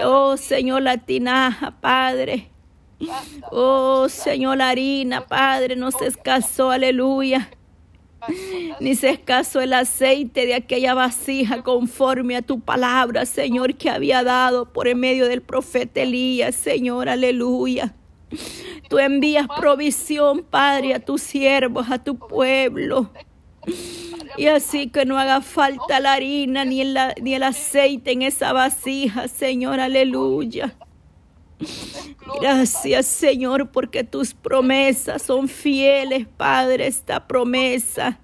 Speaker 1: Oh Señor, la tinaja, Padre. Oh Señor, la harina, Padre, nos escasó, aleluya ni se escasó el aceite de aquella vasija conforme a tu palabra, Señor, que había dado por el medio del profeta Elías, Señor, aleluya. Tú envías provisión, Padre, a tus siervos, a tu pueblo. Y así que no haga falta la harina ni el, ni el aceite en esa vasija, Señor, aleluya. Gracias Señor porque tus promesas son fieles, Padre, esta promesa.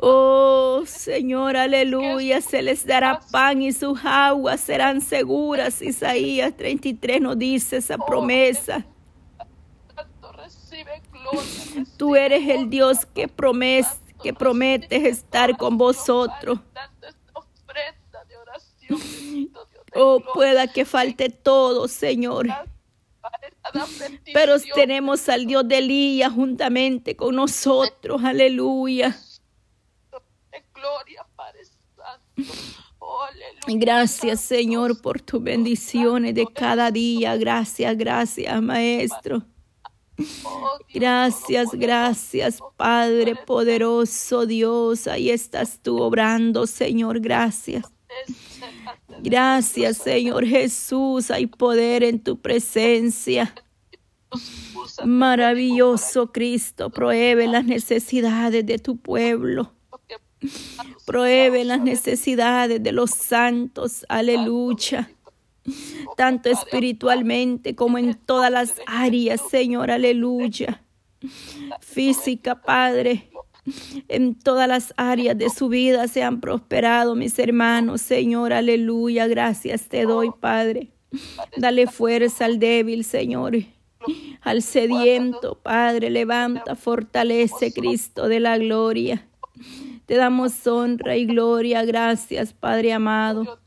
Speaker 1: Oh Señor, aleluya, se les dará pan y sus aguas serán seguras. Isaías 33 nos dice esa promesa. Tú eres el Dios que, promes, que prometes estar con vosotros. Oh, pueda que falte todo, Señor. Pero tenemos al Dios de Elías juntamente con nosotros. Aleluya. Gracias, Señor, por tus bendiciones de cada día. Gracias, gracias, Maestro. Gracias, gracias, Padre poderoso Dios. Ahí estás tú obrando, Señor. Gracias. Gracias, Señor Jesús. Hay poder en tu presencia. Maravilloso Cristo, pruebe las necesidades de tu pueblo. Pruebe las necesidades de los santos. Aleluya. Tanto espiritualmente como en todas las áreas, Señor. Aleluya. Física, Padre en todas las áreas de su vida se han prosperado, mis hermanos. Señor, aleluya, gracias te doy, Padre. Dale fuerza al débil, Señor. Al sediento, Padre, levanta, fortalece, Cristo de la gloria. Te damos honra y gloria. Gracias, Padre amado.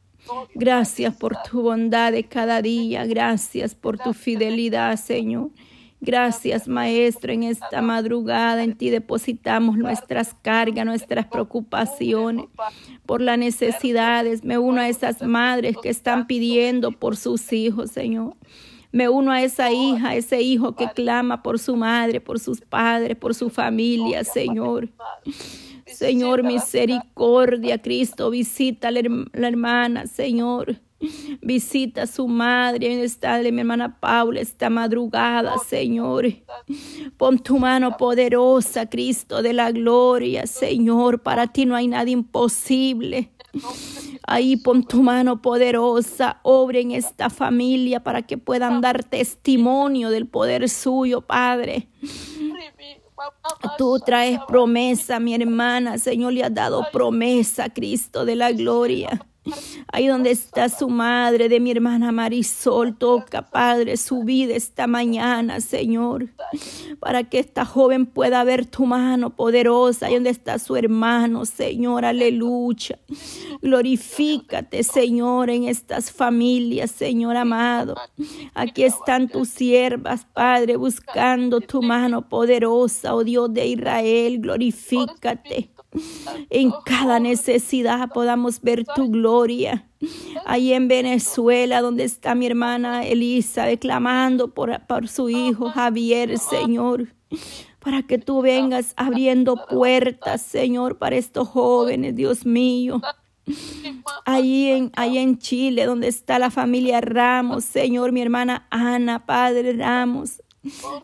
Speaker 1: Gracias por tu bondad de cada día. Gracias por tu fidelidad, Señor. Gracias, Maestro, en esta madrugada en ti depositamos nuestras cargas, nuestras preocupaciones por las necesidades. Me uno a esas madres que están pidiendo por sus hijos, Señor. Me uno a esa hija, ese hijo que clama por su madre, por sus padres, por su familia, Señor. Señor, misericordia, Cristo, visita a la hermana, Señor. Visita a su madre, está de mi hermana Paula esta madrugada, Señor. Pon tu mano poderosa, Cristo de la gloria, Señor. Para ti no hay nada imposible. Ahí pon tu mano poderosa, obre en esta familia para que puedan dar testimonio del poder suyo, Padre. Tú traes promesa, mi hermana. Señor, le has dado promesa, Cristo de la gloria. Ahí donde está su madre de mi hermana Marisol, toca, Padre, su vida esta mañana, Señor, para que esta joven pueda ver tu mano poderosa. Ahí donde está su hermano, Señor, aleluya. Glorifícate, Señor, en estas familias, Señor amado. Aquí están tus siervas, Padre, buscando tu mano poderosa, oh Dios de Israel, glorifícate. En cada necesidad podamos ver tu gloria. Ahí en Venezuela, donde está mi hermana Elisa, clamando por, por su hijo Javier, Señor para que tú vengas abriendo puertas, Señor, para estos jóvenes, Dios mío. Ahí en, ahí en Chile, donde está la familia Ramos, Señor, mi hermana Ana, Padre Ramos.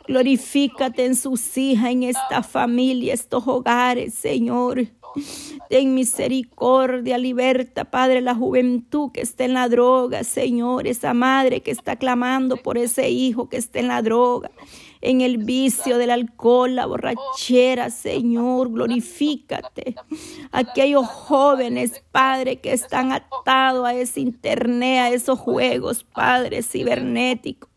Speaker 1: Glorifícate en sus hijas, en esta familia, estos hogares, Señor. Ten misericordia, liberta, Padre, la juventud que está en la droga, Señor, esa madre que está clamando por ese hijo que está en la droga en el vicio del alcohol, la borrachera, Señor, glorifícate. Aquellos jóvenes, Padre, que están atados a ese internet, a esos juegos, Padre, cibernéticos.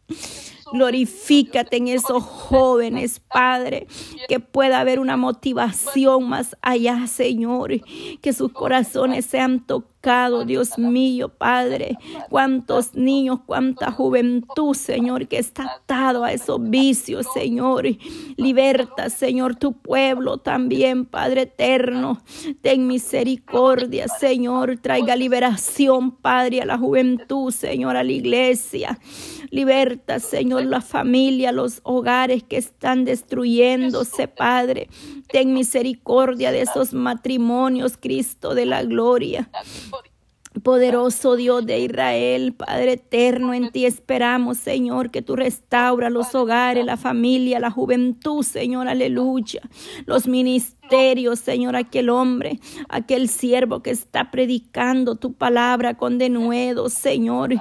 Speaker 1: Glorifícate en esos jóvenes, Padre, que pueda haber una motivación más allá, Señor, que sus corazones sean tocados Dios mío, Padre. Cuántos niños, cuánta juventud, Señor, que está atado a esos vicios, Señor. Liberta, Señor, tu pueblo también, Padre eterno. Ten misericordia, Señor. Traiga liberación, Padre, a la juventud, Señor, a la iglesia. Liberta, Señor, la familia, los hogares que están destruyéndose, Padre. Ten misericordia de esos matrimonios, Cristo de la gloria. Poderoso Dios de Israel, Padre eterno, en ti esperamos, Señor, que tú restaura los hogares, la familia, la juventud, Señor, aleluya. Los ministerios, Señor, aquel hombre, aquel siervo que está predicando tu palabra con denuedo, Señor.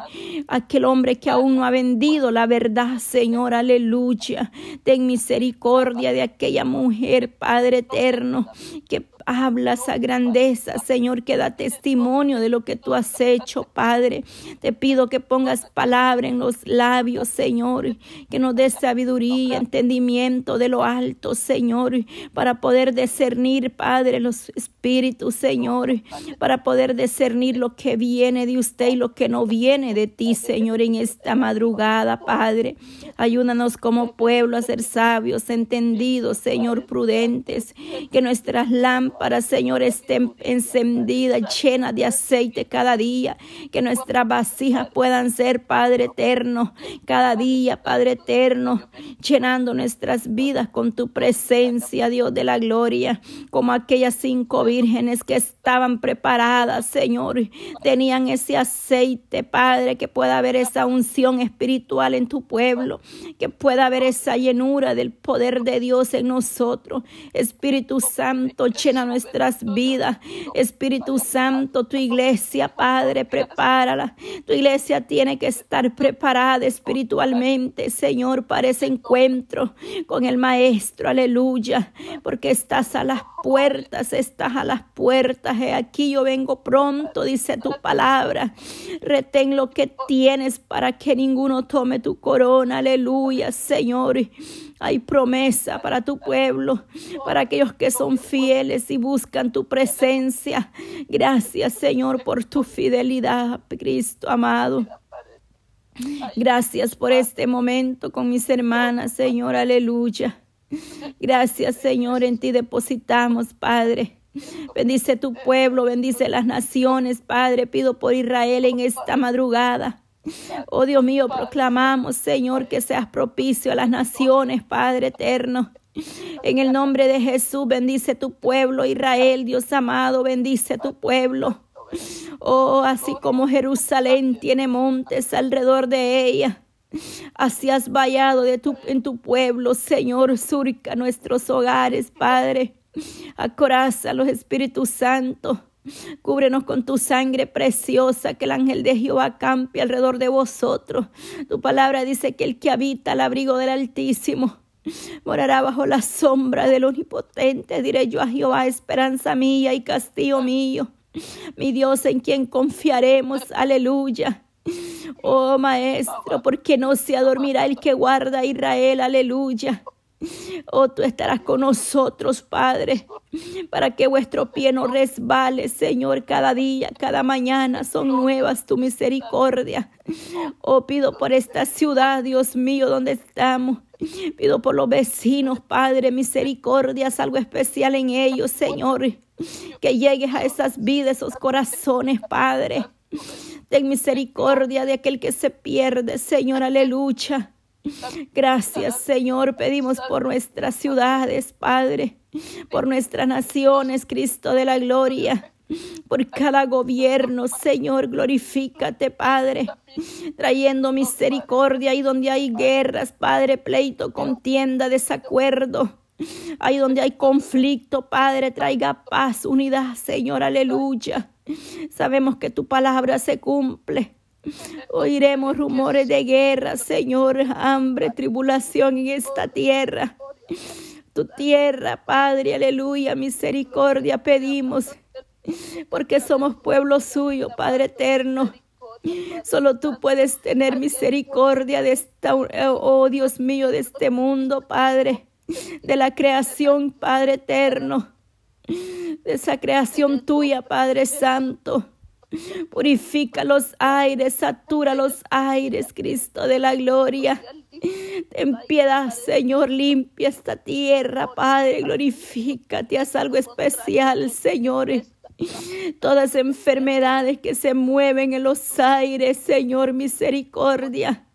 Speaker 1: Aquel hombre que aún no ha vendido la verdad, Señor, aleluya. Ten misericordia de aquella mujer, Padre eterno, que habla esa grandeza, Señor, que da testimonio de lo que tú has hecho, Padre. Te pido que pongas palabra en los labios, Señor, que nos des sabiduría, entendimiento de lo alto, Señor, para poder discernir, Padre, los espíritus, Señor, para poder discernir lo que viene de usted y lo que no viene de ti, Señor, en esta madrugada, Padre. Ayúdanos como pueblo a ser sabios, entendidos, Señor, prudentes, que nuestras lámparas para Señor, estén encendidas, llenas de aceite cada día. Que nuestras vasijas puedan ser, Padre eterno, cada día, Padre eterno, llenando nuestras vidas con tu presencia, Dios de la gloria, como aquellas cinco vírgenes que estaban preparadas, Señor. Tenían ese aceite, Padre, que pueda haber esa unción espiritual en tu pueblo, que pueda haber esa llenura del poder de Dios en nosotros. Espíritu Santo, llena nuestras vidas. Espíritu Santo, tu iglesia, Padre, prepárala. Tu iglesia tiene que estar preparada espiritualmente, Señor, para ese encuentro con el Maestro. Aleluya. Porque estás a las puertas, estás a las puertas. He aquí yo vengo pronto, dice tu palabra. Retén lo que tienes para que ninguno tome tu corona. Aleluya, Señor. Hay promesa para tu pueblo, para aquellos que son fieles y buscan tu presencia. Gracias, Señor, por tu fidelidad, Cristo amado. Gracias por este momento con mis hermanas, Señor, aleluya. Gracias, Señor, en ti depositamos, Padre. Bendice tu pueblo, bendice las naciones, Padre. Pido por Israel en esta madrugada. Oh Dios mío, proclamamos, Señor, que seas propicio a las naciones, Padre eterno. En el nombre de Jesús, bendice tu pueblo, Israel, Dios amado, bendice tu pueblo. Oh, así como Jerusalén tiene montes alrededor de ella. Así has vallado de tu, en tu pueblo, Señor, surca nuestros hogares, Padre. Acoraza los Espíritus Santos. Cúbrenos con tu sangre preciosa, que el ángel de Jehová campe alrededor de vosotros. Tu palabra dice que el que habita al abrigo del Altísimo morará bajo la sombra del Omnipotente. Diré yo a Jehová, esperanza mía y castillo mío. Mi Dios en quien confiaremos. Aleluya. Oh Maestro, porque no se adormirá el que guarda a Israel. Aleluya. Oh, tú estarás con nosotros, Padre, para que vuestro pie no resbale, Señor, cada día, cada mañana son nuevas tu misericordia. Oh, pido por esta ciudad, Dios mío, donde estamos. Pido por los vecinos, Padre, misericordia, algo especial en ellos, Señor. Que llegues a esas vidas, esos corazones, Padre. Ten misericordia de aquel que se pierde, Señor, aleluya. Gracias, Señor. Pedimos por nuestras ciudades, Padre, por nuestras naciones, Cristo de la gloria. Por cada gobierno, Señor, glorifícate, Padre, trayendo misericordia ahí donde hay guerras, Padre, pleito, contienda, desacuerdo. Ahí donde hay conflicto, Padre, traiga paz, unidad, Señor, aleluya. Sabemos que tu palabra se cumple. Oiremos rumores de guerra, Señor, hambre, tribulación en esta tierra. Tu tierra, Padre, aleluya, misericordia pedimos, porque somos pueblo suyo, Padre eterno. Solo tú puedes tener misericordia de esta, oh Dios mío, de este mundo, Padre, de la creación, Padre eterno, de esa creación tuya, Padre Santo. Purifica los aires, satura los aires, Cristo de la gloria. Ten piedad, Señor, limpia esta tierra, Padre, glorifícate, haz algo especial, Señor. Todas enfermedades que se mueven en los aires, Señor, misericordia.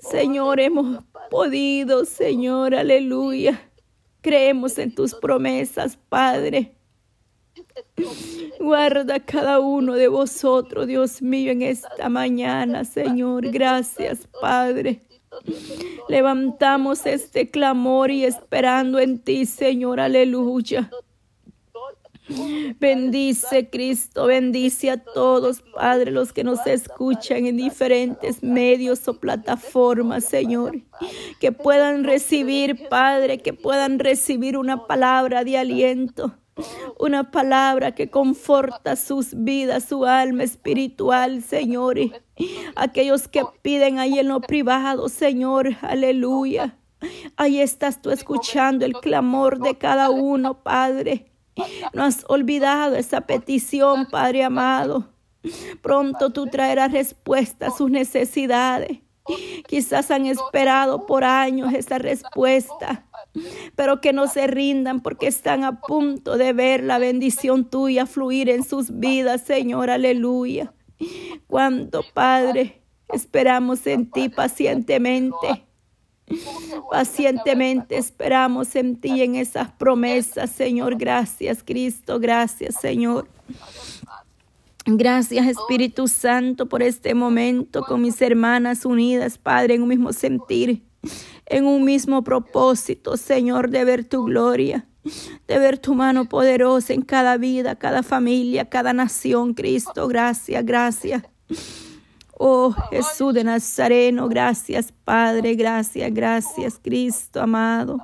Speaker 1: Señor, hemos podido, Señor, aleluya. Creemos en tus promesas, Padre. Guarda cada uno de vosotros, Dios mío, en esta mañana, Señor. Gracias, Padre. Levantamos este clamor y esperando en ti, Señor. Aleluya. Bendice Cristo, bendice a todos, Padre, los que nos escuchan en diferentes medios o plataformas, Señor. Que puedan recibir, Padre, que puedan recibir una palabra de aliento una palabra que conforta sus vidas, su alma espiritual, Señor. Aquellos que piden ahí en lo privado, Señor, aleluya. Ahí estás tú escuchando el clamor de cada uno, Padre. No has olvidado esa petición, Padre amado. Pronto tú traerás respuesta a sus necesidades. Quizás han esperado por años esa respuesta pero que no se rindan porque están a punto de ver la bendición tuya fluir en sus vidas, Señor, aleluya. Cuando, Padre, esperamos en ti pacientemente. Pacientemente esperamos en ti en esas promesas, Señor. Gracias, Cristo. Gracias, Señor. Gracias, Espíritu Santo, por este momento con mis hermanas unidas, Padre, en un mismo sentir en un mismo propósito, Señor, de ver tu gloria, de ver tu mano poderosa en cada vida, cada familia, cada nación, Cristo. Gracias, gracias. Oh Jesús de Nazareno, gracias Padre, gracias, gracias Cristo amado.